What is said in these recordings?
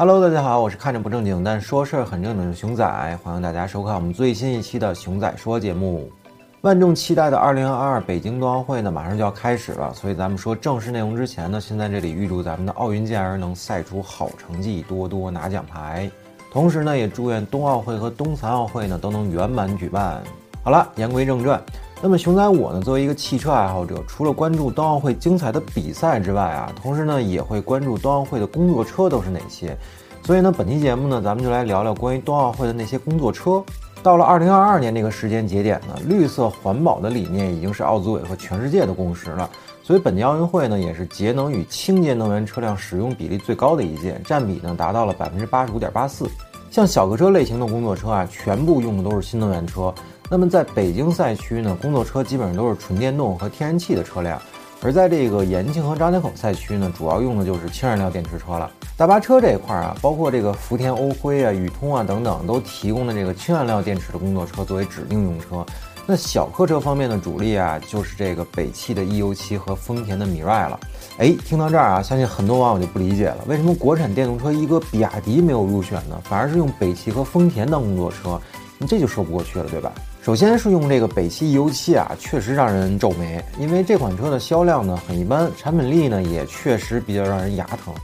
Hello，大家好，我是看着不正经但说事儿很正经的熊仔，欢迎大家收看我们最新一期的熊仔说节目。万众期待的2022北京冬奥会呢，马上就要开始了，所以咱们说正式内容之前呢，先在这里预祝咱们的奥运健儿能赛出好成绩，多多拿奖牌。同时呢，也祝愿冬奥会和冬残奥会呢都能圆满举办。好了，言归正传。那么熊仔我呢，作为一个汽车爱好者，除了关注冬奥会精彩的比赛之外啊，同时呢也会关注冬奥会的工作车都是哪些。所以呢，本期节目呢，咱们就来聊聊关于冬奥会的那些工作车。到了二零二二年这个时间节点呢，绿色环保的理念已经是奥组委和全世界的共识了。所以本届奥运会呢，也是节能与清洁能源车辆使用比例最高的一届，占比呢达到了百分之八十五点八四。像小客车类型的工作车啊，全部用的都是新能源车。那么在北京赛区呢，工作车基本上都是纯电动和天然气的车辆，而在这个延庆和张家口赛区呢，主要用的就是氢燃料电池车了。大巴车这一块啊，包括这个福田欧辉啊、宇通啊等等，都提供的这个氢燃料电池的工作车作为指定用车。那小客车方面的主力啊，就是这个北汽的 E-U7 和丰田的 Mirai 了。哎，听到这儿啊，相信很多网友就不理解了，为什么国产电动车一哥比亚迪没有入选呢？反而是用北汽和丰田当工作车？你这就说不过去了，对吧？首先是用这个北汽 E-U7 啊，确实让人皱眉，因为这款车的销量呢很一般，产品力呢也确实比较让人牙疼。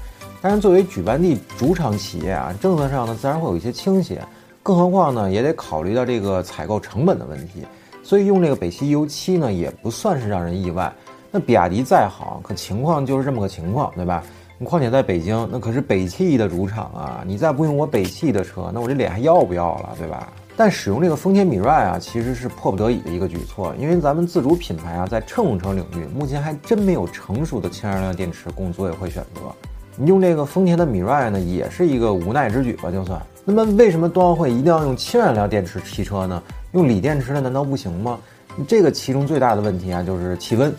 但是作为举办地主场企业啊，政策上呢自然会有一些倾斜，更何况呢也得考虑到这个采购成本的问题，所以用这个北汽 E-U7 呢也不算是让人意外。那比亚迪再好，可情况就是这么个情况，对吧？况且在北京，那可是北汽的主场啊，你再不用我北汽的车，那我这脸还要不要了，对吧？但使用这个丰田米 i 啊，其实是迫不得已的一个举措，因为咱们自主品牌啊，在乘用车领域目前还真没有成熟的氢燃料电池供组委会选择。你用这个丰田的米 i 呢，也是一个无奈之举吧，就算。那么为什么冬奥会一定要用氢燃料电池汽车呢？用锂电池的难道不行吗？这个其中最大的问题啊，就是气温。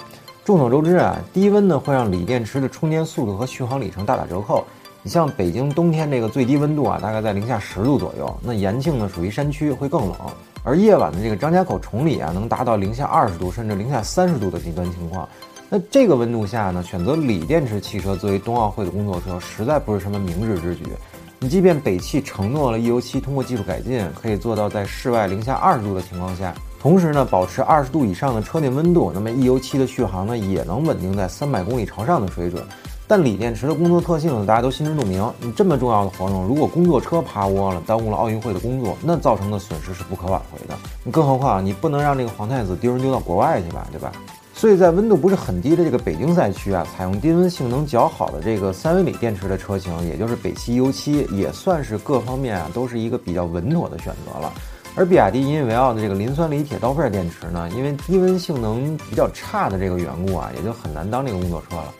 众所周知啊，低温呢会让锂电池的充电速度和续航里程大打折扣。你像北京冬天这个最低温度啊，大概在零下十度左右。那延庆呢属于山区，会更冷。而夜晚的这个张家口崇礼啊，能达到零下二十度甚至零下三十度的极端情况。那这个温度下呢，选择锂电池汽车作为冬奥会的工作车，实在不是什么明智之举。你即便北汽承诺了 E-U7 通过技术改进，可以做到在室外零下二十度的情况下，同时呢保持二十度以上的车内温度，那么 E-U7 的续航呢也能稳定在三百公里朝上的水准。但锂电池的工作特性呢，大家都心知肚明。你这么重要的活动，如果工作车趴窝了，耽误了奥运会的工作，那造成的损失是不可挽回的。更何况你不能让这个皇太子丢人丢到国外去吧，对吧？所以在温度不是很低的这个北京赛区啊，采用低温性能较好的这个三维锂电池的车型，也就是北汽 EU7，也算是各方面啊都是一个比较稳妥的选择了。而比亚迪引以为傲的这个磷酸锂铁刀片电池呢，因为低温性能比较差的这个缘故啊，也就很难当这个工作车了。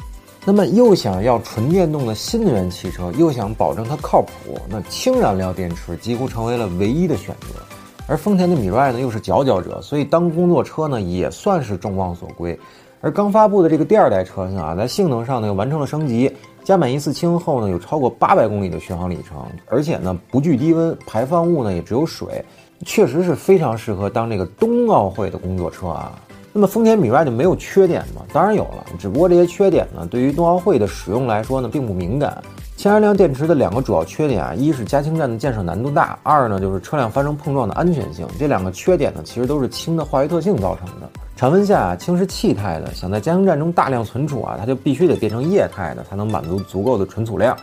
那么又想要纯电动的新能源汽车，又想保证它靠谱，那氢燃料电池几乎成为了唯一的选择。而丰田的米 i 呢又是佼佼者，所以当工作车呢也算是众望所归。而刚发布的这个第二代车型啊，在性能上呢又完成了升级，加满一次氢后呢有超过八百公里的续航里程，而且呢不惧低温，排放物呢也只有水，确实是非常适合当这个冬奥会的工作车啊。那么丰田米外就没有缺点吗？当然有了，只不过这些缺点呢，对于冬奥会的使用来说呢，并不敏感。氢燃料电池的两个主要缺点啊，一是加氢站的建设难度大，二呢就是车辆发生碰撞的安全性。这两个缺点呢，其实都是氢的化学特性造成的。常温下啊，氢是气态的，想在加氢站中大量存储啊，它就必须得变成液态的，才能满足足够的存储量。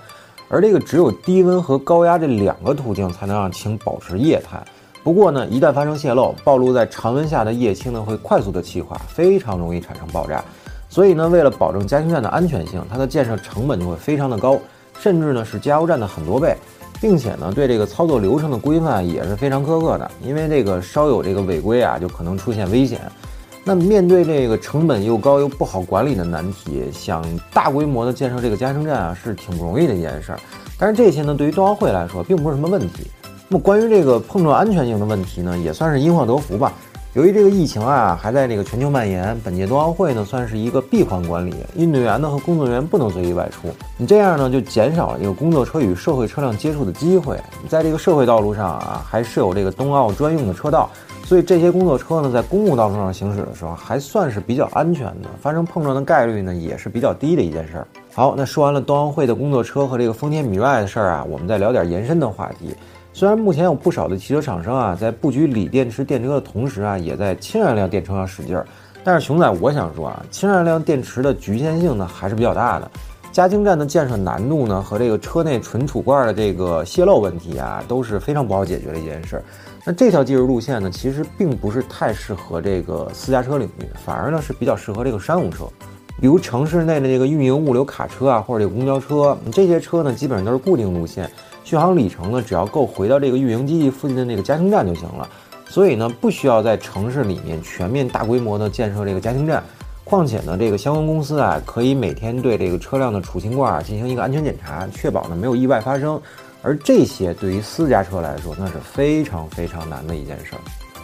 而这个只有低温和高压这两个途径，才能让氢保持液态。不过呢，一旦发生泄漏，暴露在常温下的液氢呢会快速的气化，非常容易产生爆炸。所以呢，为了保证加氢站的安全性，它的建设成本就会非常的高，甚至呢是加油站的很多倍，并且呢对这个操作流程的规范也是非常苛刻的。因为这个稍有这个违规啊，就可能出现危险。那面对这个成本又高又不好管理的难题，想大规模的建设这个加氢站啊，是挺不容易的一件事儿。但是这些呢，对于冬奥会来说，并不是什么问题。那么关于这个碰撞安全性的问题呢，也算是因祸得福吧。由于这个疫情啊还在这个全球蔓延，本届冬奥会呢算是一个闭环管理，运动员呢和工作人员不能随意外出。你这样呢就减少了这个工作车与社会车辆接触的机会。在这个社会道路上啊还设有这个冬奥专用的车道，所以这些工作车呢在公共道路上行驶的时候还算是比较安全的，发生碰撞的概率呢也是比较低的一件事儿。好，那说完了冬奥会的工作车和这个丰田米外的事儿啊，我们再聊点延伸的话题。虽然目前有不少的汽车厂商啊，在布局锂电池电车的同时啊，也在氢燃料电车上使劲儿。但是熊仔，我想说啊，氢燃料电池的局限性呢还是比较大的。加氢站的建设难度呢，和这个车内存储罐的这个泄漏问题啊，都是非常不好解决的一件事。那这条技术路线呢，其实并不是太适合这个私家车领域，反而呢是比较适合这个商用车，比如城市内的这个运营物流卡车啊，或者这个公交车，这些车呢基本上都是固定路线，续航里程呢只要够回到这个运营基地附近的那个加氢站就行了。所以呢，不需要在城市里面全面大规模的建设这个加氢站。况且呢，这个相关公司啊，可以每天对这个车辆的储氢罐进行一个安全检查，确保呢没有意外发生。而这些对于私家车来说，那是非常非常难的一件事儿。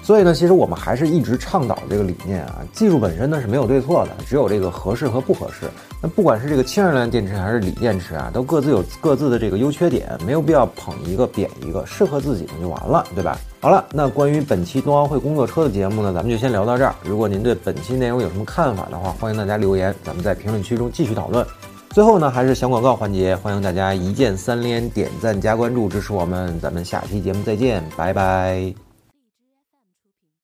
所以呢，其实我们还是一直倡导这个理念啊，技术本身呢是没有对错的，只有这个合适和不合适。那不管是这个氢燃料电池还是锂电池啊，都各自有各自的这个优缺点，没有必要捧一个贬一个，适合自己的就完了，对吧？好了，那关于本期冬奥会工作车的节目呢，咱们就先聊到这儿。如果您对本期内容有什么看法的话，欢迎大家留言，咱们在评论区中继续讨论。最后呢，还是小广告环节，欢迎大家一键三连、点赞加关注支持我们，咱们下期节目再见，拜拜。